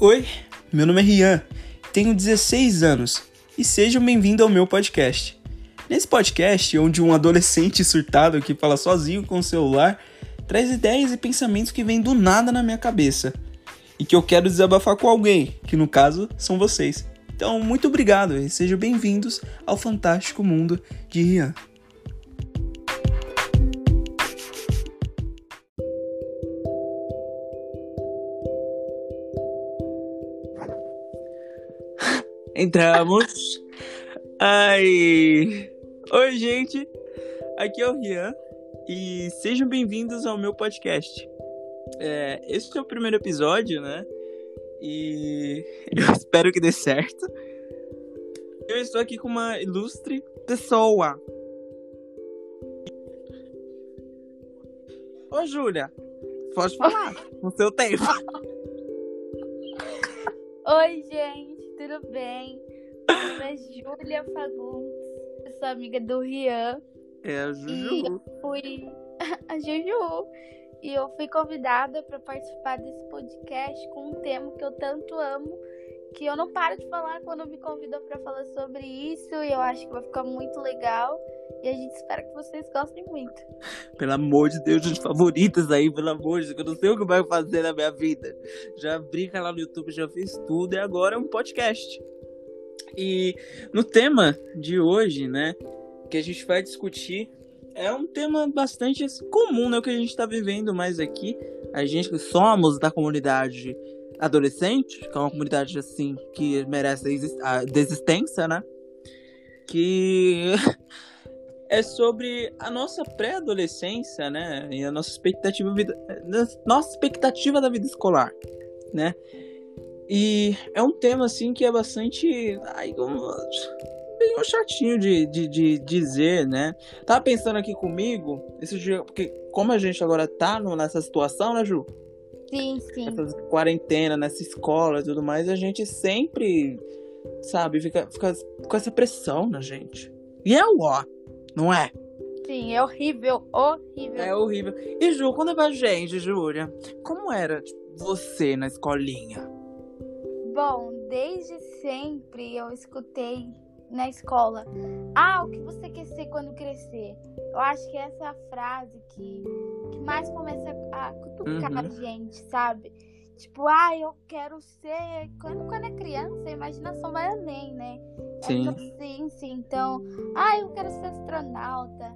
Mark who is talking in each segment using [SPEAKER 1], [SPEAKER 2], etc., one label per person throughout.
[SPEAKER 1] Oi, meu nome é Rian, tenho 16 anos e sejam bem-vindos ao meu podcast. Nesse podcast, onde um adolescente surtado que fala sozinho com o celular traz ideias e pensamentos que vêm do nada na minha cabeça e que eu quero desabafar com alguém, que no caso são vocês. Então, muito obrigado e sejam bem-vindos ao fantástico mundo de Rian. Entramos. Ai. Oi, gente. Aqui é o Rian e sejam bem-vindos ao meu podcast. É, esse é o primeiro episódio, né? E eu espero que dê certo. Eu estou aqui com uma ilustre pessoa. Ô, Júlia, pode falar no seu tempo.
[SPEAKER 2] Oi, gente, tudo bem? Meu nome é Júlia Fagundes, eu sou amiga do Rian.
[SPEAKER 1] É a
[SPEAKER 2] E
[SPEAKER 1] Juju.
[SPEAKER 2] eu fui a Juju. E eu fui convidada para participar desse podcast com um tema que eu tanto amo, que eu não paro de falar quando me convidam para falar sobre isso. E eu acho que vai ficar muito legal. E a gente espera que vocês gostem muito.
[SPEAKER 1] Pelo amor de Deus, os favoritas aí, pelo amor de Deus, eu não sei o que vai fazer na minha vida. Já abri canal no YouTube, já fiz tudo e agora é um podcast. E no tema de hoje, né, que a gente vai discutir, é um tema bastante comum, né, o que a gente tá vivendo mais aqui. A gente que somos da comunidade adolescente, que é uma comunidade assim que merece a desistência, né? Que é sobre a nossa pré-adolescência, né? E a nossa expectativa vida, nossa expectativa da vida escolar, né? E é um tema assim que é bastante ai, bem chatinho de, de, de dizer, né? Tava pensando aqui comigo, esse dia, porque como a gente agora tá nessa situação, né, Ju?
[SPEAKER 2] Sim, sim.
[SPEAKER 1] Essa quarentena, nessa escola e tudo mais, a gente sempre, sabe, fica, fica com essa pressão na gente. E é o ó, não é?
[SPEAKER 2] Sim, é horrível, horrível.
[SPEAKER 1] É horrível. E Ju, conta pra gente, Júlia, como era tipo, você na escolinha?
[SPEAKER 2] Bom, desde sempre eu escutei na escola: Ah, o que você quer ser quando crescer? Eu acho que essa é a frase que, que mais começa a cutucar
[SPEAKER 1] Uhum.
[SPEAKER 2] a gente, sabe? Tipo, ah, eu quero ser. Quando, quando é criança, a imaginação vai além, né?
[SPEAKER 1] Sim.
[SPEAKER 2] É inocência, então, ah, eu quero ser astronauta.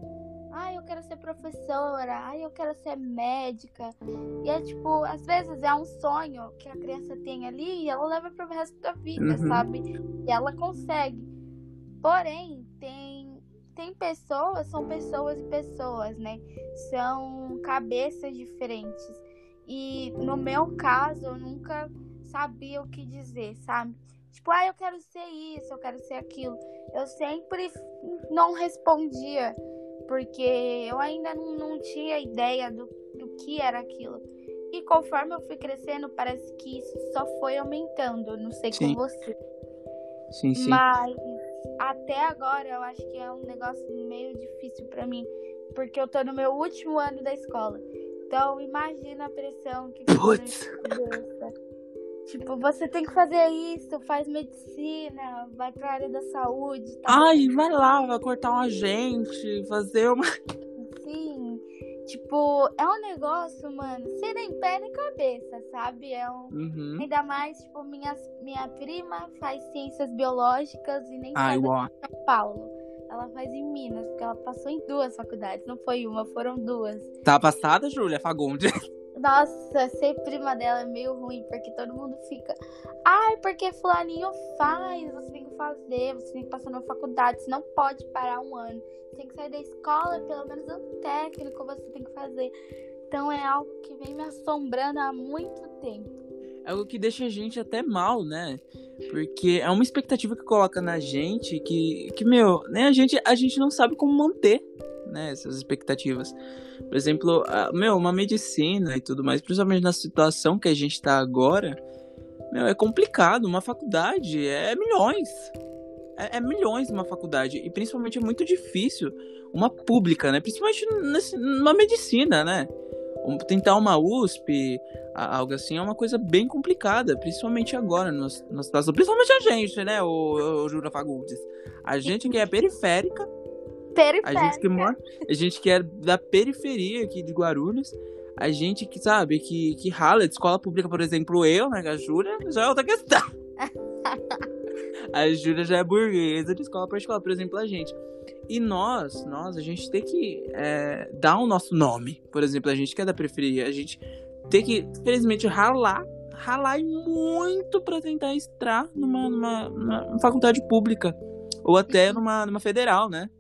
[SPEAKER 2] Ah, eu quero ser professora. Ah, eu quero ser médica. E é tipo, às vezes é um sonho que a criança tem ali e ela leva pro resto da vida,
[SPEAKER 1] Uhum.
[SPEAKER 2] sabe? E ela consegue. Porém, tem, pessoas, são pessoas e pessoas, né? São cabeças diferentes. E no meu caso, eu nunca sabia o que dizer, sabe? Tipo, ah, eu quero ser isso, eu quero ser aquilo. Eu sempre não respondia, porque eu ainda não, não tinha ideia do, do que era aquilo. E conforme eu fui crescendo, parece que isso só foi aumentando. Não sei
[SPEAKER 1] Sim.
[SPEAKER 2] com você.
[SPEAKER 1] Sim, sim.
[SPEAKER 2] Mas até agora eu acho que é um negócio meio difícil pra mim, porque eu tô no meu último ano da escola. Então imagina a pressão que
[SPEAKER 1] Putz.
[SPEAKER 2] Tipo, você tem que fazer isso, faz medicina, vai pra área da saúde, tá?
[SPEAKER 1] Ai, vai lá, vai cortar um agente, fazer uma.
[SPEAKER 2] Assim, tipo, é um negócio, mano, sem nem pé nem cabeça, sabe? É um.
[SPEAKER 1] Uhum.
[SPEAKER 2] Ainda mais, tipo, minha, minha prima faz ciências biológicas e nem
[SPEAKER 1] Ai,
[SPEAKER 2] faz
[SPEAKER 1] ó.
[SPEAKER 2] em São Paulo. Ela faz em Minas, porque ela passou em duas faculdades. Não foi uma, foram duas.
[SPEAKER 1] Tá passada, Júlia Fagundes?
[SPEAKER 2] Nossa, ser prima dela é meio ruim, porque todo mundo fica. Ai, porque fulaninho faz, você tem que fazer, você tem que passar numa faculdade, você não pode parar um ano. Você tem que sair da escola, pelo menos um técnico você tem que fazer. Então é algo que vem me assombrando há muito tempo.
[SPEAKER 1] É algo que deixa a gente até mal, né? Porque é uma expectativa que coloca na gente que, que meu, né, a gente, a gente não sabe como manter, né, essas expectativas. Por exemplo, a- meu, uma medicina e tudo mais, principalmente na situação que a gente tá agora, meu, é complicado. Uma faculdade é milhões. É, é milhões uma faculdade. E principalmente é muito difícil uma pública, né? Principalmente nesse, numa medicina, né? tentar uma USP, algo assim, é uma coisa bem complicada, principalmente agora, na situação, principalmente a gente, né, o, o Jura Fagundes. A gente que é periférica,
[SPEAKER 2] periférica.
[SPEAKER 1] a gente que mora, a gente que é da periferia aqui de Guarulhos, a gente que sabe, que, que rala de escola pública, por exemplo, eu, né, a Júlia, já é outra questão. a Júlia já é burguesa de escola particular, por exemplo, a gente. E nós, nós, a gente tem que é, dar o nosso nome. Por exemplo, a gente que é da periferia, a gente tem que, infelizmente, ralar, ralar muito para tentar entrar numa, numa, numa, faculdade pública. Ou até numa, numa federal, né?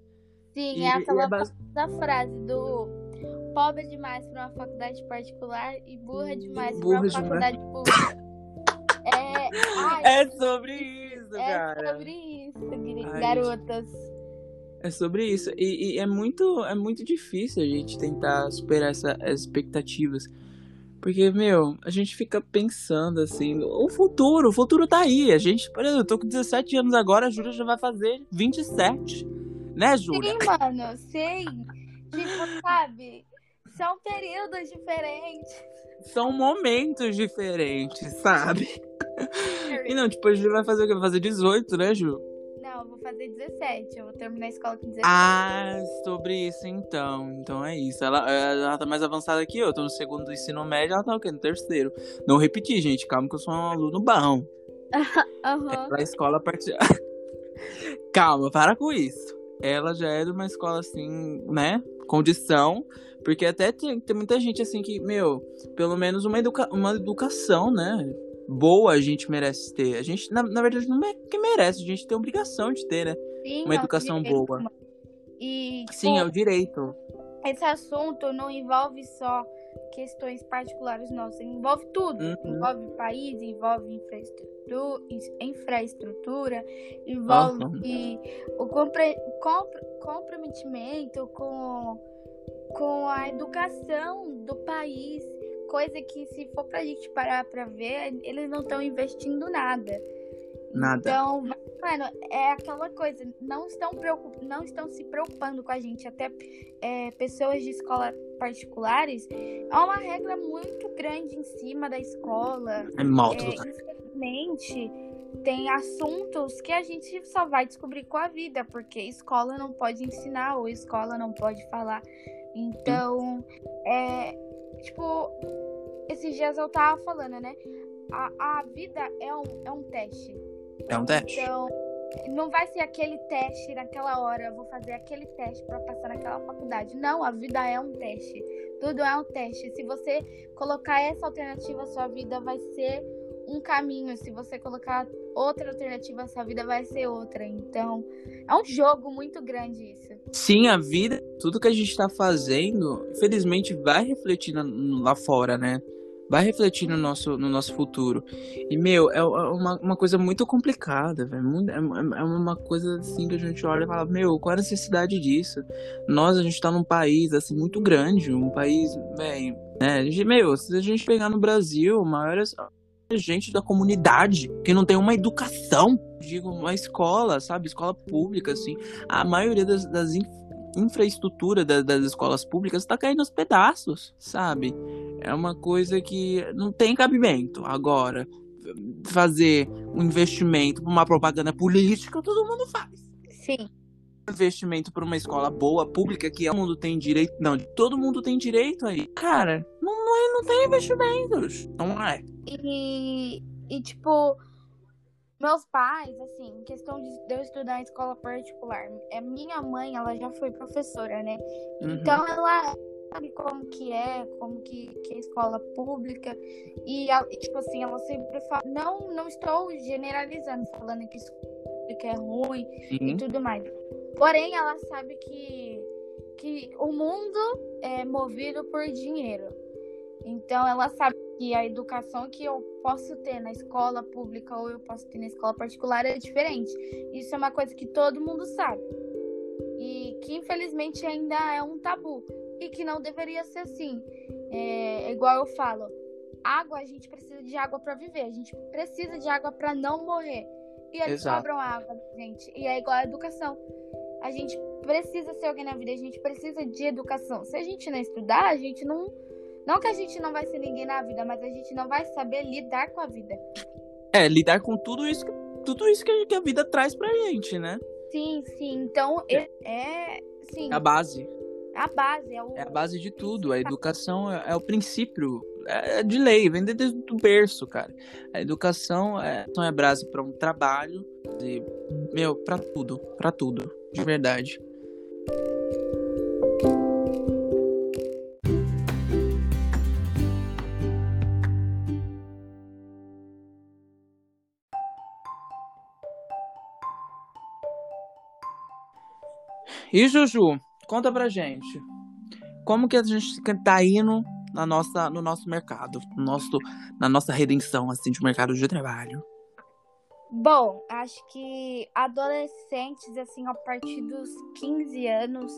[SPEAKER 2] Sim, e, é aquela é base... da frase do pobre demais para uma faculdade particular e burra demais para uma faculdade pública. é, ai,
[SPEAKER 1] é sobre isso,
[SPEAKER 2] é
[SPEAKER 1] cara.
[SPEAKER 2] É sobre isso, garotas. Ai,
[SPEAKER 1] é sobre isso. E, e, é, muito, é muito difícil a gente tentar superar essa, essas expectativas. Porque, meu, a gente fica pensando assim, o futuro, o futuro tá aí. A gente, por exemplo, eu tô com 17 anos agora, a Júlia já vai fazer 27. Né, Júlia?
[SPEAKER 2] Sim, mano, sim. Tipo, sabe? São períodos diferentes.
[SPEAKER 1] São momentos diferentes, sabe? e não, tipo, a Júlia vai fazer o quê? Vai fazer 18, né, Ju?
[SPEAKER 2] Não, eu vou fazer 17. Eu vou terminar a escola com 17.
[SPEAKER 1] Ah, sobre isso então. Então é isso. Ela, ela tá mais avançada que eu. Tô no segundo do ensino médio, ela tá o quê? No terceiro. Não repetir, gente. Calma que eu sou um aluno bom.
[SPEAKER 2] uhum.
[SPEAKER 1] É escola particular. Calma, para com isso. Ela já é de uma escola assim, né? Condição. Porque até tem, tem muita gente assim que, meu, pelo menos uma, educa uma educação, né? boa a gente merece ter. A gente, na, na verdade, não é que merece, a gente tem a obrigação de ter, né?
[SPEAKER 2] Sim,
[SPEAKER 1] uma
[SPEAKER 2] é
[SPEAKER 1] educação
[SPEAKER 2] direito,
[SPEAKER 1] boa.
[SPEAKER 2] E,
[SPEAKER 1] Sim, é o direito.
[SPEAKER 2] Esse assunto não envolve só questões particulares nossas, envolve tudo.
[SPEAKER 1] Uhum.
[SPEAKER 2] Envolve país, envolve infraestrutura, infraestrutura envolve o compre, compre, comprometimento com, com a educação do país coisa que, se for pra gente parar pra ver, eles não estão investindo nada.
[SPEAKER 1] Nada.
[SPEAKER 2] Então, mano, é aquela coisa, não estão, preocup... não estão se preocupando com a gente. Até é, pessoas de escola particulares, há uma regra muito grande em cima da escola.
[SPEAKER 1] É mal,
[SPEAKER 2] é, Infelizmente, tem assuntos que a gente só vai descobrir com a vida, porque escola não pode ensinar ou escola não pode falar. Então, é, tipo, esses dias eu tava falando, né? A, a vida é um, é um teste.
[SPEAKER 1] É um teste.
[SPEAKER 2] Então, não vai ser aquele teste naquela hora, eu vou fazer aquele teste para passar naquela faculdade. Não, a vida é um teste. Tudo é um teste. Se você colocar essa alternativa, sua vida vai ser um caminho. Se você colocar outra alternativa, sua vida vai ser outra. Então, é um jogo muito grande isso.
[SPEAKER 1] Sim, a vida, tudo que a gente está fazendo, infelizmente vai refletir lá fora, né? Vai refletir no nosso, no nosso futuro. E, meu, é, é uma, uma coisa muito complicada, velho. É, é uma coisa assim que a gente olha e fala, meu, qual a necessidade disso? Nós, a gente tá num país, assim, muito grande, um país, velho, né? Meu, se a gente pegar no Brasil, a maior gente da comunidade que não tem uma educação, digo, uma escola, sabe? Escola pública, assim. A maioria das, das infraestrutura da, das escolas públicas está caindo aos pedaços, sabe? É uma coisa que não tem cabimento. Agora, fazer um investimento para uma propaganda política, todo mundo faz.
[SPEAKER 2] Sim.
[SPEAKER 1] Investimento para uma escola boa, pública, que todo mundo tem direito. Não, todo mundo tem direito aí. Cara, não, não, não tem investimentos. Não é.
[SPEAKER 2] E, e tipo, meus pais, assim, questão de eu estudar em escola particular, é minha mãe, ela já foi professora, né? Uhum. Então ela sabe como que é, como que, que é escola pública e tipo assim, ela sempre fala, não, não estou generalizando, falando que isso que é ruim Sim. e tudo mais. Porém, ela sabe que que o mundo é movido por dinheiro. Então ela sabe que a educação que eu posso ter na escola pública ou eu posso ter na escola particular é diferente. Isso é uma coisa que todo mundo sabe. E que infelizmente ainda é um tabu. E que não deveria ser assim. É, é igual eu falo: água, a gente precisa de água para viver. A gente precisa de água para não morrer. E eles Exato. cobram água, gente. E é igual a educação. A gente precisa ser alguém na vida, a gente precisa de educação. Se a gente não estudar, a gente não Não que a gente não vai ser ninguém na vida, mas a gente não vai saber lidar com a vida.
[SPEAKER 1] É, lidar com tudo isso, tudo isso que a vida traz pra gente, né?
[SPEAKER 2] Sim, sim. Então, é, é sim.
[SPEAKER 1] É a base.
[SPEAKER 2] É a base. É, o...
[SPEAKER 1] é a base de tudo. A educação é, é o princípio é de lei, vem desde o berço, cara. A educação é, então é base para um trabalho, de, meu, para tudo, para tudo, de verdade. E Juju, conta pra gente. Como que a gente tá indo na nossa, no nosso mercado, no nosso, na nossa redenção assim de mercado de trabalho?
[SPEAKER 2] Bom, acho que adolescentes, assim, a partir dos 15 anos,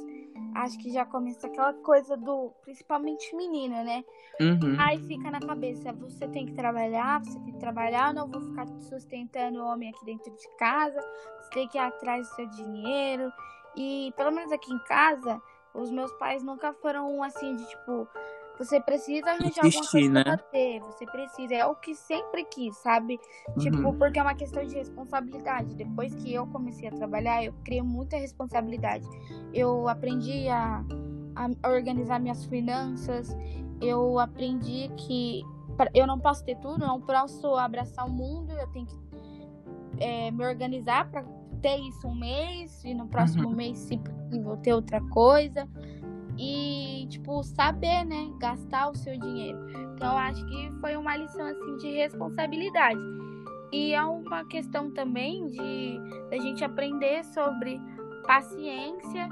[SPEAKER 2] acho que já começa aquela coisa do. Principalmente menino, né?
[SPEAKER 1] Uhum.
[SPEAKER 2] Aí fica na cabeça: você tem que trabalhar, você tem que trabalhar, não vou ficar sustentando o homem aqui dentro de casa, você tem que ir atrás do seu dinheiro. E pelo menos aqui em casa, os meus pais nunca foram assim de tipo, você precisa arranjar alguma coisa né? pra ter, você precisa, é o que sempre quis, sabe? Tipo, uhum. Tipo, porque é uma questão de responsabilidade. Depois que eu comecei a trabalhar, eu criei muita responsabilidade. Eu aprendi a, a organizar minhas finanças, eu aprendi que eu não posso ter tudo, não posso abraçar o mundo, eu tenho que é, me organizar para ter isso um mês e no próximo uhum. mês, se possível, ter outra coisa. E, tipo, saber, né? Gastar o seu dinheiro. Então, eu acho que foi uma lição, assim, de responsabilidade. E é uma questão também de a gente aprender sobre paciência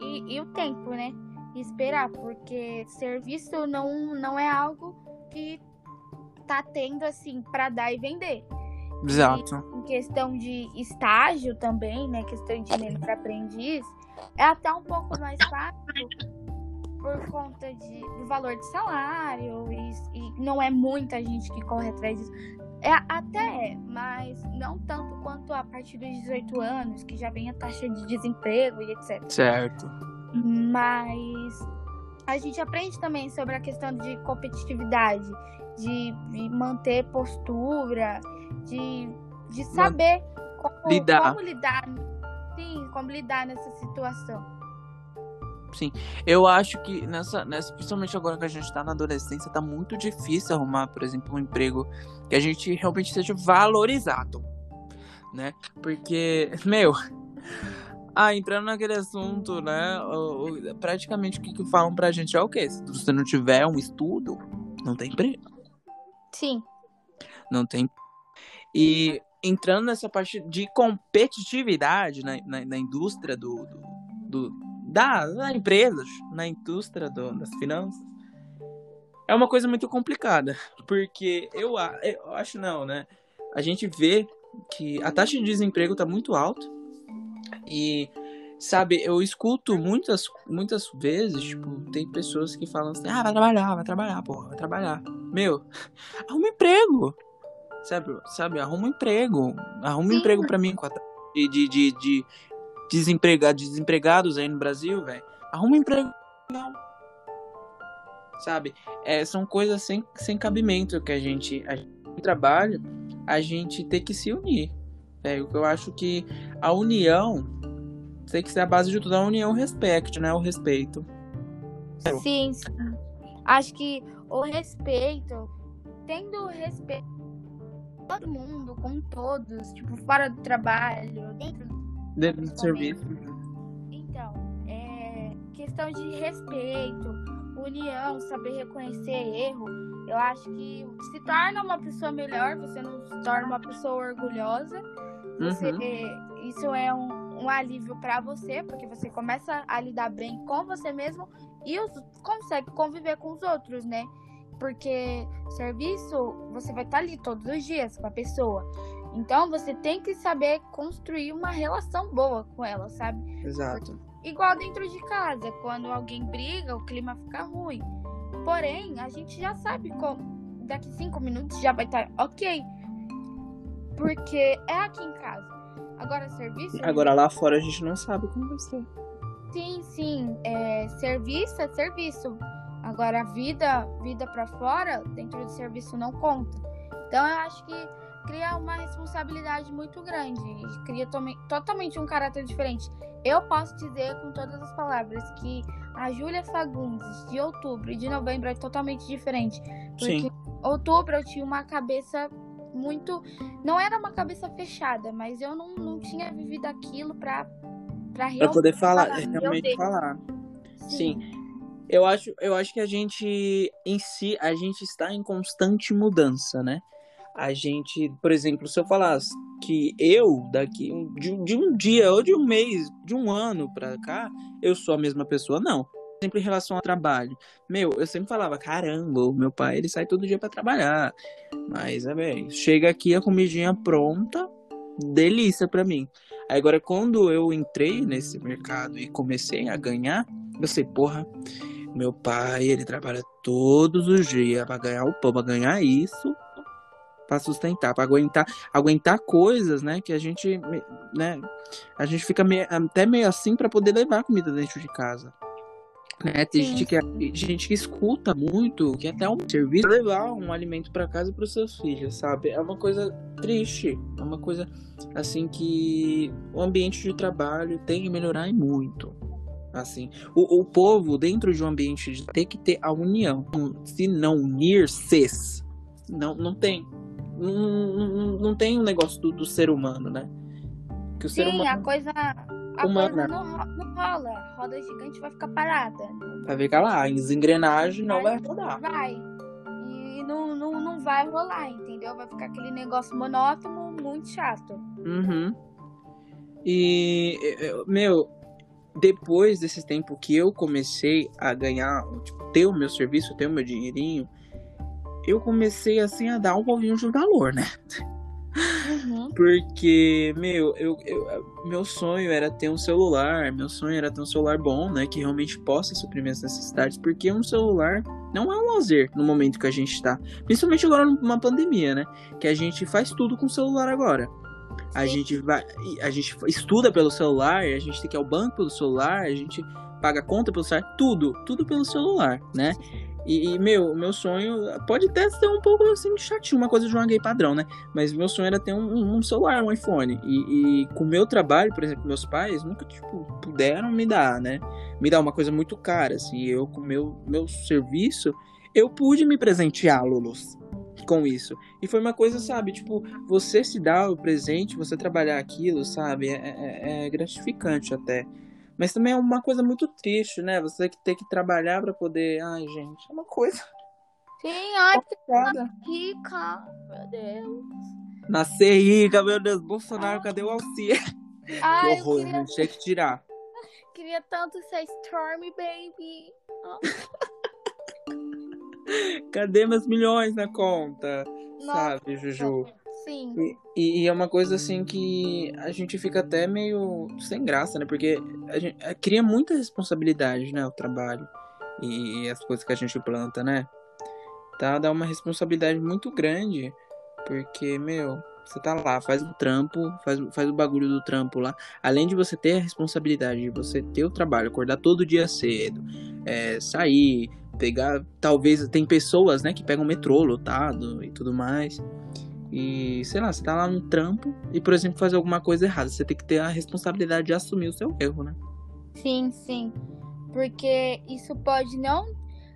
[SPEAKER 2] e, e o tempo, né? E esperar, porque serviço não, não é algo que tá tendo, assim, para dar e vender.
[SPEAKER 1] Exato.
[SPEAKER 2] E em questão de estágio também, né? Questão de dinheiro para aprendiz, é até um pouco mais fácil por conta de, do valor de salário e, e não é muita gente que corre atrás disso. É, até é, mas não tanto quanto a partir dos 18 anos, que já vem a taxa de desemprego e etc.
[SPEAKER 1] Certo.
[SPEAKER 2] Mas a gente aprende também sobre a questão de competitividade, de, de manter postura, de, de saber como lidar. como lidar. Sim, como lidar nessa situação.
[SPEAKER 1] Sim, eu acho que nessa, nessa, principalmente agora que a gente tá na adolescência, tá muito difícil arrumar, por exemplo, um emprego que a gente realmente seja valorizado, né? Porque, meu, ah, entrando naquele assunto, né? praticamente o que, que falam pra gente é o quê? Se você não tiver um estudo, não tem emprego.
[SPEAKER 2] Sim.
[SPEAKER 1] Não tem e entrando nessa parte de competitividade na, na, na indústria do, do, do da, da empresas, na indústria do, das finanças, é uma coisa muito complicada. Porque eu, eu acho não, né? A gente vê que a taxa de desemprego está muito alta. E, sabe, eu escuto muitas, muitas vezes, tipo, tem pessoas que falam assim, ah, vai trabalhar, vai trabalhar, porra, vai trabalhar. Meu, arruma emprego. Sabe, sabe, arruma um emprego. Arruma Sim. um emprego para mim de, de, de, de desempregados, desempregados aí no Brasil, velho. Arruma um emprego. Não. Sabe? É, são coisas sem, sem cabimento que a gente, a gente trabalha, a gente tem que se unir. É, eu acho que a união tem que ser a base de tudo. A união, o respeito, né? O respeito.
[SPEAKER 2] Sim, sim. Acho que o respeito, tendo respeito todo mundo, com todos, tipo, fora do trabalho, dentro,
[SPEAKER 1] dentro do serviço.
[SPEAKER 2] Então, é questão de respeito, união, saber reconhecer erro. Eu acho que se torna uma pessoa melhor, você não se torna uma pessoa orgulhosa. Você, uhum. Isso é um, um alívio para você, porque você começa a lidar bem com você mesmo e os, consegue conviver com os outros, né? Porque serviço, você vai estar ali todos os dias com a pessoa. Então você tem que saber construir uma relação boa com ela, sabe?
[SPEAKER 1] Exato.
[SPEAKER 2] Igual dentro de casa, quando alguém briga, o clima fica ruim. Porém, a gente já sabe como daqui cinco minutos já vai estar ok. Porque é aqui em casa. Agora, serviço.
[SPEAKER 1] Agora lá fora a gente não sabe como vai ser.
[SPEAKER 2] Sim, sim. É, serviço é serviço. Agora, a vida, vida para fora, dentro do serviço, não conta. Então, eu acho que cria uma responsabilidade muito grande e cria totalmente um caráter diferente. Eu posso dizer com todas as palavras que a Júlia Fagundes de outubro e de novembro é totalmente diferente. Porque Sim. outubro eu tinha uma cabeça muito. Não era uma cabeça fechada, mas eu não, não tinha vivido aquilo pra,
[SPEAKER 1] pra, pra poder falar, falar realmente falar. Sim. Sim. Eu acho, eu acho que a gente em si, a gente está em constante mudança, né? A gente, por exemplo, se eu falasse que eu, daqui de, de um dia ou de um mês, de um ano pra cá, eu sou a mesma pessoa, não sempre em relação ao trabalho. Meu, eu sempre falava, caramba, meu pai ele sai todo dia para trabalhar. Mas, é bem, chega aqui a comidinha pronta, delícia para mim. Aí, agora, quando eu entrei nesse mercado e comecei a ganhar, eu sei, porra, meu pai, ele trabalha todos os dias para ganhar o pão, pra ganhar isso, para sustentar, para aguentar, aguentar coisas, né, que a gente, né, a gente fica meio, até meio assim para poder levar comida dentro de casa. Né? Tem gente que, gente que escuta muito, que até um serviço levar um alimento para casa para os seus filhos, sabe? É uma coisa triste, é uma coisa assim que o ambiente de trabalho tem que melhorar e muito. Assim, o, o povo dentro de um ambiente de tem que ter a união. Se não unir-se, não, não tem. Não, não, não tem um negócio do, do ser humano, né?
[SPEAKER 2] Que o Sim, ser humano... a coisa a coisa não, não rola. Roda gigante vai ficar parada.
[SPEAKER 1] Vai ficar lá, as engrenagens não vai rodar.
[SPEAKER 2] Vai. E não, não, não vai rolar, entendeu? Vai ficar aquele negócio monótono, muito chato.
[SPEAKER 1] Uhum. E, meu, depois desse tempo que eu comecei a ganhar, tipo, ter o meu serviço, ter o meu dinheirinho, eu comecei assim a dar um pouquinho de valor, né? Uhum. Porque, meu, eu, eu, meu sonho era ter um celular, meu sonho era ter um celular bom, né? Que realmente possa suprir minhas necessidades, porque um celular não é um lazer no momento que a gente está. Principalmente agora numa pandemia, né? Que a gente faz tudo com o celular agora. A gente vai. A gente estuda pelo celular, a gente tem que ir ao banco pelo celular, a gente paga conta pelo celular, tudo, tudo pelo celular, né? E, e, meu, meu sonho pode até ser um pouco assim chatinho, uma coisa de uma gay padrão, né? Mas meu sonho era ter um, um celular, um iPhone. E, e, com o meu trabalho, por exemplo, meus pais nunca, tipo, puderam me dar, né? Me dar uma coisa muito cara, assim. Eu, com o meu, meu serviço, eu pude me presentear, Lulus, com isso. E foi uma coisa, sabe? Tipo, você se dá o presente, você trabalhar aquilo, sabe? é, é, é gratificante até. Mas também é uma coisa muito triste, né? Você que ter que trabalhar para poder. Ai, gente, é uma coisa.
[SPEAKER 2] Sim, ai, que rica, meu Deus.
[SPEAKER 1] Nascer rica, meu Deus. Bolsonaro, ai. cadê o auxílio? Ai, que horror, queria... gente. Tinha que tirar.
[SPEAKER 2] Queria tanto ser Stormy, baby. Oh.
[SPEAKER 1] Cadê meus milhões na conta? Nossa, Sabe, Juju?
[SPEAKER 2] Sim.
[SPEAKER 1] E, e, é uma coisa assim que a gente fica até meio sem graça, né? Porque a gente é, cria muita responsabilidade, né? O trabalho e, e as coisas que a gente planta, né? Tá? Dá uma responsabilidade muito grande. Porque, meu, você tá lá, faz o trampo, faz, faz o bagulho do trampo lá. Além de você ter a responsabilidade de você ter o trabalho, acordar todo dia cedo, é, sair, pegar. Talvez tem pessoas, né, que pegam metrô lotado e tudo mais. E, sei lá, você tá lá no trampo e, por exemplo, fazer alguma coisa errada. Você tem que ter a responsabilidade de assumir o seu erro, né?
[SPEAKER 2] Sim, sim. Porque isso pode não.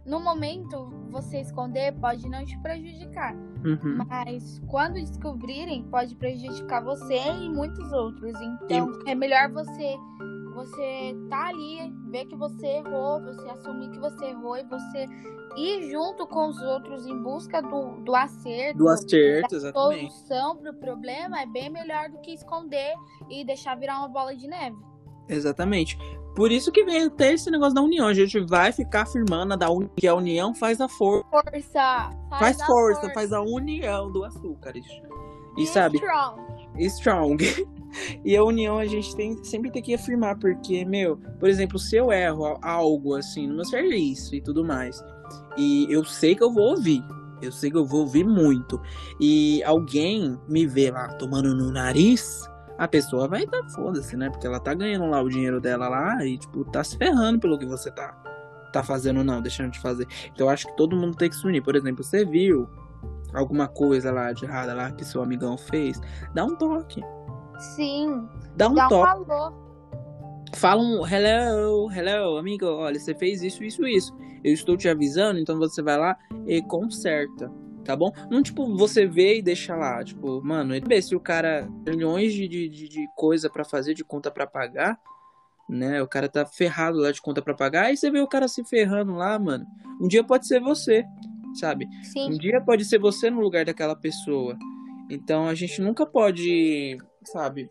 [SPEAKER 2] No momento, você esconder pode não te prejudicar. Uhum. Mas quando descobrirem, pode prejudicar você e muitos outros. Então, é melhor você você tá ali, ver que você errou, você assumir que você errou e você ir junto com os outros em busca do, do acerto.
[SPEAKER 1] Do acerto, da exatamente.
[SPEAKER 2] solução pro problema é bem melhor do que esconder e deixar virar uma bola de neve.
[SPEAKER 1] Exatamente. Por isso que vem até esse negócio da união. A gente vai ficar afirmando da un... que a união faz a for...
[SPEAKER 2] força.
[SPEAKER 1] Faz, faz força, força, faz a união do açúcar. E, e sabe?
[SPEAKER 2] Strong.
[SPEAKER 1] Strong. E a união a gente tem, sempre tem que afirmar, porque, meu, por exemplo, se eu erro algo assim no meu serviço e tudo mais, e eu sei que eu vou ouvir, eu sei que eu vou ouvir muito, e alguém me vê lá tomando no nariz, a pessoa vai dar foda-se, né? Porque ela tá ganhando lá o dinheiro dela lá e, tipo, tá se ferrando pelo que você tá, tá fazendo não, deixando de fazer. Então eu acho que todo mundo tem que se unir. Por exemplo, você viu alguma coisa lá de errada lá que seu amigão fez, dá um toque.
[SPEAKER 2] Sim.
[SPEAKER 1] Dá um
[SPEAKER 2] Dá um
[SPEAKER 1] toque.
[SPEAKER 2] valor.
[SPEAKER 1] Fala um hello, hello, amigo, olha, você fez isso, isso, isso. Eu estou te avisando, então você vai lá e conserta. Tá bom? Não, tipo, você vê e deixa lá. Tipo, mano, vê se o cara tem milhões de, de, de, coisa pra fazer, de conta pra pagar, né? O cara tá ferrado lá de conta pra pagar. Aí você vê o cara se ferrando lá, mano. Um dia pode ser você, sabe?
[SPEAKER 2] Sim.
[SPEAKER 1] Um dia pode ser você no lugar daquela pessoa. Então a gente nunca pode, sabe,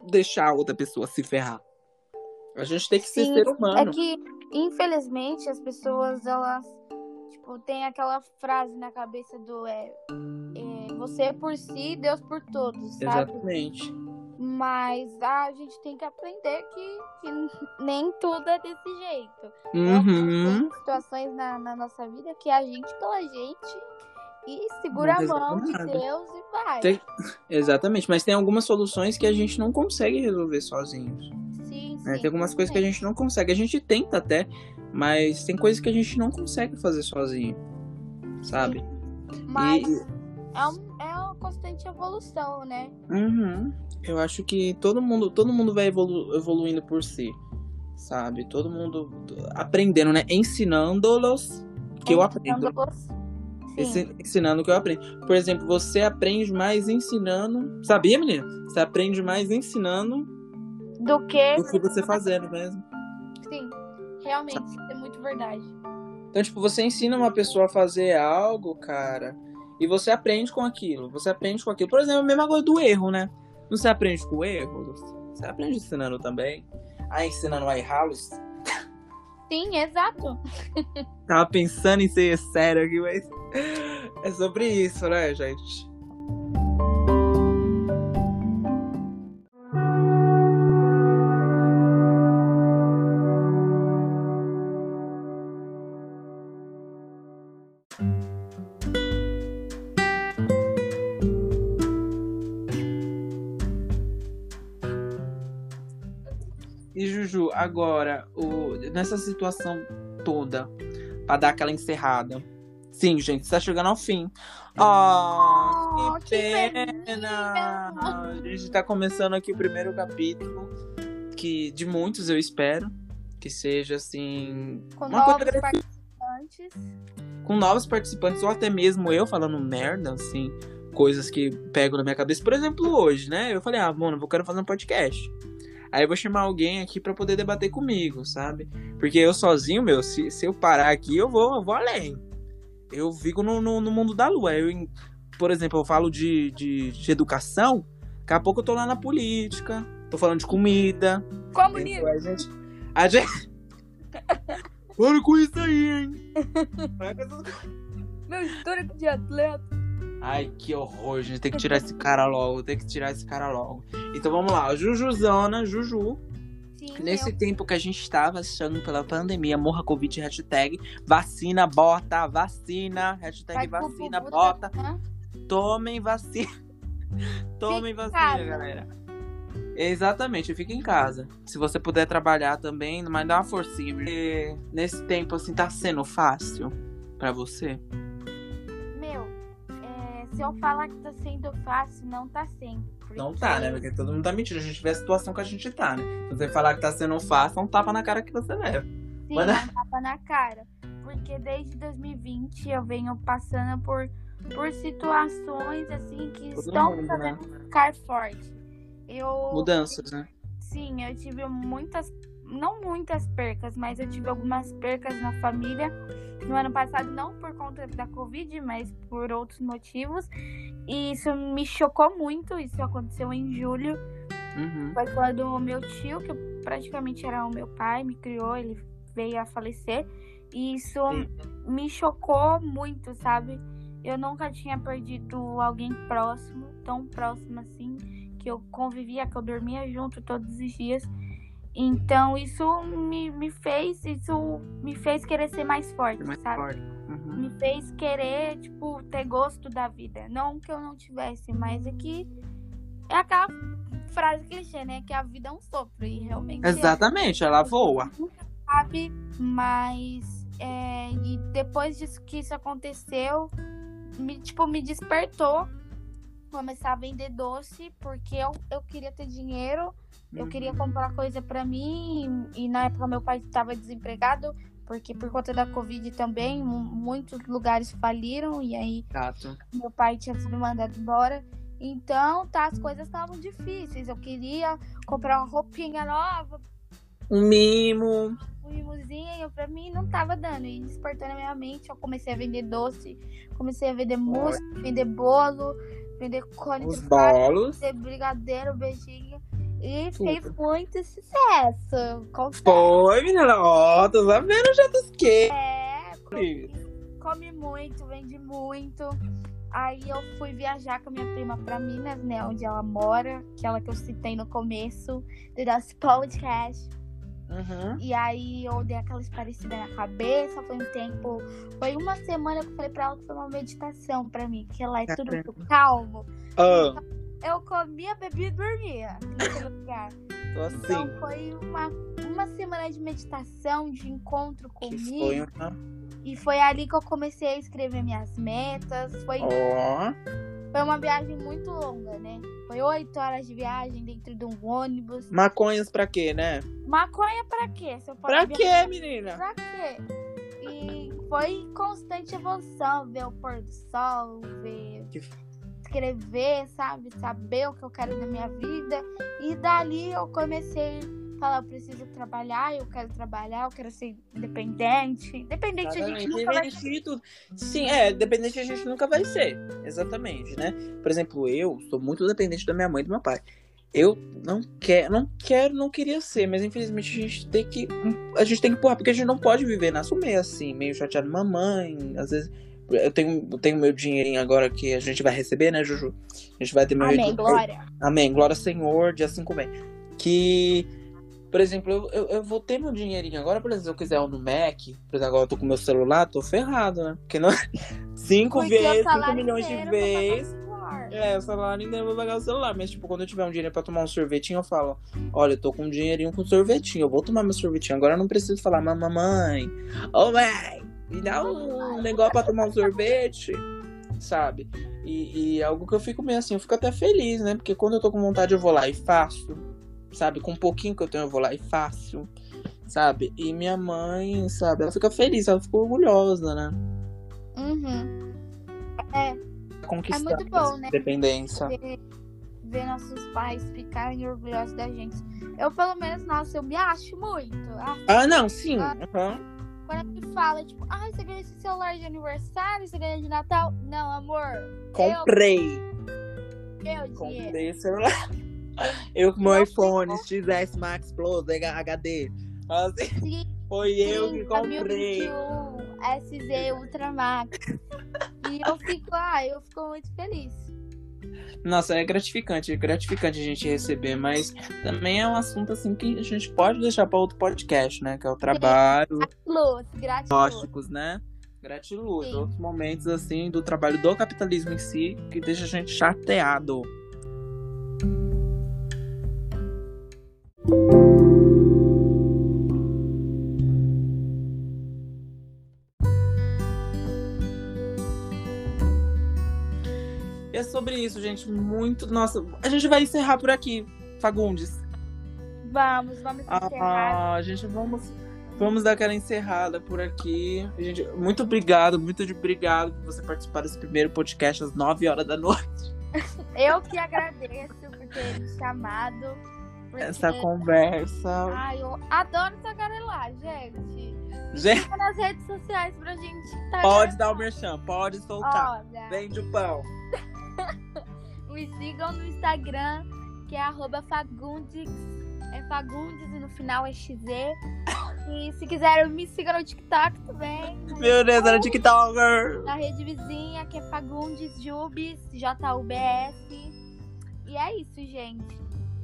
[SPEAKER 1] deixar a outra pessoa se ferrar. A gente tem que ser
[SPEAKER 2] Sim,
[SPEAKER 1] ser
[SPEAKER 2] É
[SPEAKER 1] humano.
[SPEAKER 2] que, infelizmente, as pessoas, elas, tipo, tem aquela frase na cabeça do é, é, você por si, Deus por todos, sabe?
[SPEAKER 1] Exatamente.
[SPEAKER 2] Mas a gente tem que aprender que, que nem tudo é desse jeito.
[SPEAKER 1] Uhum.
[SPEAKER 2] Tem situações na, na nossa vida que a gente pela gente e segura a mão de. Deus e vai.
[SPEAKER 1] Tem- Exatamente, mas tem algumas soluções que a gente não consegue resolver sozinhos.
[SPEAKER 2] Sim,
[SPEAKER 1] né?
[SPEAKER 2] sim.
[SPEAKER 1] Tem algumas coisas que a gente não consegue. A gente tenta até, mas tem coisas que a gente não consegue fazer sozinho. Sabe?
[SPEAKER 2] Mas
[SPEAKER 1] E-
[SPEAKER 2] é, um- é uma constante evolução, né?
[SPEAKER 1] Uhum. Eu acho que todo mundo, todo mundo vai evolu- evoluindo por si, sabe? Todo mundo aprendendo, né? Ensinando-los que eu aprendo.
[SPEAKER 2] Sim.
[SPEAKER 1] Ensinando o que eu aprendo. Por exemplo, você aprende mais ensinando. Sabia, menina? Você aprende mais ensinando
[SPEAKER 2] Do que.
[SPEAKER 1] do que você fazendo mesmo.
[SPEAKER 2] Sim. Realmente, isso é muito verdade.
[SPEAKER 1] Então, tipo, você ensina uma pessoa a fazer algo, cara, e você aprende com aquilo. Você aprende com aquilo. Por exemplo, a mesma coisa do erro, né? Não você aprende com o erro? Você aprende ensinando também. Ah, ensinando a errá-los.
[SPEAKER 2] Sim, exato.
[SPEAKER 1] Tava pensando em ser sério aqui, mas é sobre isso, né, gente? Agora, o, nessa situação toda, pra dar aquela encerrada. Sim, gente, está chegando ao fim. Oh, que,
[SPEAKER 2] que
[SPEAKER 1] pena!
[SPEAKER 2] pena!
[SPEAKER 1] A gente tá começando aqui o primeiro capítulo, que de muitos eu espero que seja assim,
[SPEAKER 2] Com
[SPEAKER 1] uma coisa
[SPEAKER 2] novos
[SPEAKER 1] agressiva,
[SPEAKER 2] participantes.
[SPEAKER 1] com novos participantes ou até mesmo eu falando merda, assim, coisas que pegam na minha cabeça. Por exemplo, hoje, né? Eu falei, ah, mano, eu quero fazer um podcast. Aí eu vou chamar alguém aqui pra poder debater comigo, sabe? Porque eu sozinho, meu, se, se eu parar aqui, eu vou, eu vou além. Eu fico no, no, no mundo da lua. Eu, por exemplo, eu falo de, de, de educação, daqui a pouco eu tô lá na política, tô falando de comida.
[SPEAKER 2] Comunismo.
[SPEAKER 1] A gente. A gente. Para com isso aí, hein? Para.
[SPEAKER 2] Meu histórico de atleta.
[SPEAKER 1] Ai, que horror, gente. Tem que tirar esse cara logo. Tem que tirar esse cara logo. Então vamos lá. Jujuzona, Juju.
[SPEAKER 2] Sim,
[SPEAKER 1] Nesse
[SPEAKER 2] eu-
[SPEAKER 1] tempo que a gente estava achando pela pandemia, morra Covid, hashtag vacina, bota, vacina, hashtag
[SPEAKER 2] vai pro
[SPEAKER 1] vacina, bota,
[SPEAKER 2] né?
[SPEAKER 1] tomem vacina. tomem vacina,
[SPEAKER 2] casa.
[SPEAKER 1] galera. Exatamente, fica em casa. Se você puder trabalhar também, mas dá uma forcinha. Porque nesse tempo, assim, tá sendo fácil pra você?
[SPEAKER 2] É, se eu falar que tá sendo fácil, não tá sendo.
[SPEAKER 1] Não tá, né? Porque todo mundo tá mentindo. A gente vê a situação que a gente tá, né? Se você falar que tá sendo fácil, é um tapa na cara que você leva.
[SPEAKER 2] Sim,
[SPEAKER 1] Mas-
[SPEAKER 2] é um tapa na cara. Porque desde 2020 eu venho passando por, por situações assim que
[SPEAKER 1] Todo
[SPEAKER 2] estão
[SPEAKER 1] mundo,
[SPEAKER 2] fazendo ficar forte. Eu,
[SPEAKER 1] Mudanças, né?
[SPEAKER 2] sim, eu tive muitas, não muitas percas, mas eu tive algumas percas na família no ano passado, não por conta da Covid, mas por outros motivos. E isso me chocou muito. Isso aconteceu em julho.
[SPEAKER 1] Uhum.
[SPEAKER 2] Foi quando o meu tio, que praticamente era o meu pai, me criou, ele veio a falecer. E isso me chocou muito, sabe? Eu nunca tinha perdido alguém próximo, tão próximo assim, que eu convivia, que eu dormia junto todos os dias. Então isso me, me fez, isso me fez querer ser mais forte,
[SPEAKER 1] Mais
[SPEAKER 2] sabe?
[SPEAKER 1] forte. Uhum.
[SPEAKER 2] Me fez querer, tipo, ter gosto da vida. Não que eu não tivesse, mas é que é aquela frase clichê, né? Que a vida é um sopro. E realmente é.
[SPEAKER 1] Exatamente, ela voa.
[SPEAKER 2] sabe, mas é, e depois disso que isso aconteceu, me, tipo, me despertou começar a vender doce, porque eu, eu queria ter dinheiro, eu queria
[SPEAKER 1] Uhum.
[SPEAKER 2] comprar coisa pra mim, e, e na época meu pai estava desempregado, porque por conta da Covid também, mu- muitos lugares faliram, e aí
[SPEAKER 1] Exato.
[SPEAKER 2] meu pai tinha sido mandado embora. Então, tá, as coisas estavam difíceis. Eu queria comprar uma roupinha nova,
[SPEAKER 1] Um mimo.
[SPEAKER 2] um mimozinho, pra mim não tava dando. E despertou na minha mente, eu comecei a vender doce, comecei a vender mousse, vender bolo, vender cone
[SPEAKER 1] Os bolos.
[SPEAKER 2] vender brigadeiro, beijinho. E
[SPEAKER 1] Tudo.
[SPEAKER 2] fez muito sucesso. Confesso.
[SPEAKER 1] Foi, menina. Ó, tô sabendo já dos que.
[SPEAKER 2] É, comi, come muito, vende muito. Aí eu fui viajar com a minha prima pra Minas, né? Onde ela mora, aquela que eu citei no começo do nosso podcast.
[SPEAKER 1] Uhum.
[SPEAKER 2] E aí eu dei aquela esparecida na cabeça, foi um tempo. Foi uma semana que eu falei pra ela que foi uma meditação pra mim, que ela é tudo muito calmo.
[SPEAKER 1] Ah,
[SPEAKER 2] Eu comia, bebia e dormia naquele lugar.
[SPEAKER 1] tô
[SPEAKER 2] Então
[SPEAKER 1] assim.
[SPEAKER 2] foi uma, uma semana de meditação, de encontro comigo.
[SPEAKER 1] foi uma.
[SPEAKER 2] E foi ali que eu comecei a escrever minhas metas. Foi,
[SPEAKER 1] Ó.
[SPEAKER 2] foi uma viagem muito longa, né? Foi oito horas de viagem dentro de um ônibus.
[SPEAKER 1] Maconhas pra quê, né?
[SPEAKER 2] Maconha pra quê? Se eu
[SPEAKER 1] Pra
[SPEAKER 2] viajar-
[SPEAKER 1] quê, menina?
[SPEAKER 2] Pra quê? E foi constante evolução, ver o pôr do sol, ver
[SPEAKER 1] Que-
[SPEAKER 2] escrever, sabe? Saber o que eu quero da minha vida. E dali eu comecei a falar, eu preciso trabalhar, eu quero trabalhar, eu quero ser independente. Independente a gente nunca vai
[SPEAKER 1] tudo. Sim, é, dependente a gente nunca vai ser. Exatamente, né? Por exemplo, eu sou muito dependente da minha mãe e do meu pai. Eu não quero, não quero, não queria ser, mas infelizmente a gente tem que. A gente tem que empurrar, porque a gente não pode viver na meio assim, meio chateado mamãe. Às vezes. Eu tenho, eu tenho meu dinheirinho agora que a gente vai receber, né, Juju? A gente vai ter meu
[SPEAKER 2] Amém,
[SPEAKER 1] retorno.
[SPEAKER 2] glória.
[SPEAKER 1] Amém. Glória ao Senhor, dia 5 vem. Que, por exemplo, eu, eu, eu vou ter meu dinheirinho agora, por exemplo, se eu quiser um no Mac, por exemplo, agora eu tô com meu celular, tô ferrado, né? Porque não 5
[SPEAKER 2] Porque o
[SPEAKER 1] vezes, 5
[SPEAKER 2] salário
[SPEAKER 1] milhões de vezes. É, o salário ainda eu vou pagar o celular. Mas, tipo, quando eu tiver um dinheiro pra tomar um sorvetinho, eu falo: Olha, eu tô com um dinheirinho com sorvetinho. Eu vou tomar meu sorvetinho. Agora eu não preciso falar, mamãe, ô mãe, me dá um negócio pra tomar um sorvete, sabe? E, e é algo que eu fico meio assim, eu fico até feliz, né? Porque quando eu tô com vontade, eu vou lá e faço, sabe? Com um pouquinho que eu tenho, eu vou lá e faço, sabe? E minha mãe, sabe? Ela fica feliz, ela fica orgulhosa, né?
[SPEAKER 2] Uhum.
[SPEAKER 1] Conquistando
[SPEAKER 2] É muito bom, né?
[SPEAKER 1] independência.
[SPEAKER 2] Ver, ver nossos pais ficarem orgulhosos da gente. Eu, pelo menos, nossa, eu me acho muito. Ah,
[SPEAKER 1] Ah, não, sim.
[SPEAKER 2] Ah.
[SPEAKER 1] aham.
[SPEAKER 2] Quando me fala, tipo, ai, você ganhou esse celular de aniversário, você ganhou de Natal. Não, amor.
[SPEAKER 1] Comprei.
[SPEAKER 2] Eu, meu dinheiro.
[SPEAKER 1] Comprei o celular. Eu com meu iPhone XS Max Plus HD. Assim,
[SPEAKER 2] Sim,
[SPEAKER 1] foi eu que
[SPEAKER 2] sim,
[SPEAKER 1] comprei.
[SPEAKER 2] 2021, SZ Ultra Max. e eu fico, ah, eu fico muito feliz.
[SPEAKER 1] Nossa, é gratificante, é gratificante a gente receber, mas também é um assunto assim que a gente pode deixar para outro podcast, né? Que é o trabalho,
[SPEAKER 2] Luz, gratidão.
[SPEAKER 1] tóxicos, né? Gratiluz,
[SPEAKER 2] Sim.
[SPEAKER 1] outros momentos assim do trabalho do capitalismo em si que deixa a gente chateado. É sobre isso, gente. Muito. Nossa, a gente vai encerrar por aqui, Fagundes.
[SPEAKER 2] Vamos, vamos encerrar.
[SPEAKER 1] Ah, gente, vamos, vamos dar aquela encerrada por aqui. Gente, muito obrigado, muito obrigado por você participar desse primeiro podcast às 9 horas da noite.
[SPEAKER 2] Eu que agradeço por ter me chamado. Porque-
[SPEAKER 1] Essa conversa.
[SPEAKER 2] Ai, eu adoro tagarelar, gente.
[SPEAKER 1] Gente,
[SPEAKER 2] Siga nas redes sociais pra gente tagarelar.
[SPEAKER 1] pode dar o merchan, pode soltar.
[SPEAKER 2] Olha,
[SPEAKER 1] Vende o pão.
[SPEAKER 2] me sigam no Instagram, que é arroba Fagundes. É Fagundes e no final é XZ. E se quiserem, me sigam no TikTok também.
[SPEAKER 1] Meu Deus, era TikToker.
[SPEAKER 2] Na rede vizinha, que é Fagundes Jubes, J-U-B-S. E é isso, gente.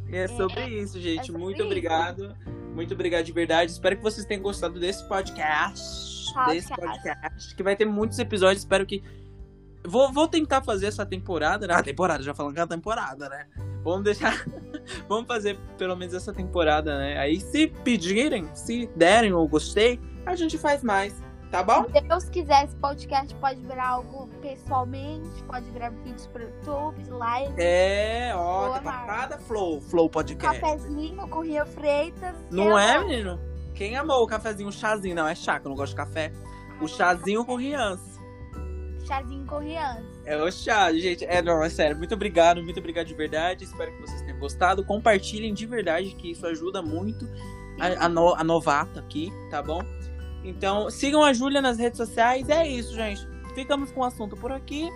[SPEAKER 1] E é sobre isso, gente.
[SPEAKER 2] é sobre
[SPEAKER 1] muito
[SPEAKER 2] isso.
[SPEAKER 1] obrigado. Muito obrigado de verdade. Espero que vocês tenham gostado desse podcast. Desse
[SPEAKER 2] Podcast.
[SPEAKER 1] podcast. Que vai ter muitos episódios. Espero que. Vou, vou tentar fazer essa temporada, né? Ah, temporada, já falando que é a temporada, né? Vamos deixar. Vamos fazer pelo menos essa temporada, né? Aí, se pedirem, se derem o gostei, a gente faz mais. Tá bom?
[SPEAKER 2] Se Deus quiser, esse podcast pode virar algo pessoalmente, pode virar vídeos pro YouTube, live.
[SPEAKER 1] É, ó, tá papada Flow, Flow Podcast.
[SPEAKER 2] Cafezinho com Ria Freitas.
[SPEAKER 1] Não é,
[SPEAKER 2] amor.
[SPEAKER 1] menino? Quem amou o cafezinho, o chazinho? Não, é chá, que eu não gosto de café. O chazinho com Riance.
[SPEAKER 2] Chazinho com Rian.
[SPEAKER 1] É o chá, gente. É, não, é sério. Muito obrigado, muito obrigado de verdade. Espero que vocês tenham gostado. Compartilhem de verdade, que isso ajuda muito a, a, no- a novata aqui, tá bom? Então, sigam a Júlia nas redes sociais. É isso, gente. Ficamos com o assunto por aqui.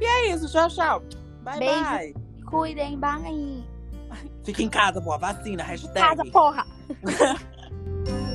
[SPEAKER 1] E é isso. Tchau, tchau. Bye,
[SPEAKER 2] Beijo.
[SPEAKER 1] bye.
[SPEAKER 2] Cuidem, bye.
[SPEAKER 1] Fica em casa, boa. Vacina, hashtag.
[SPEAKER 2] Casa, porra.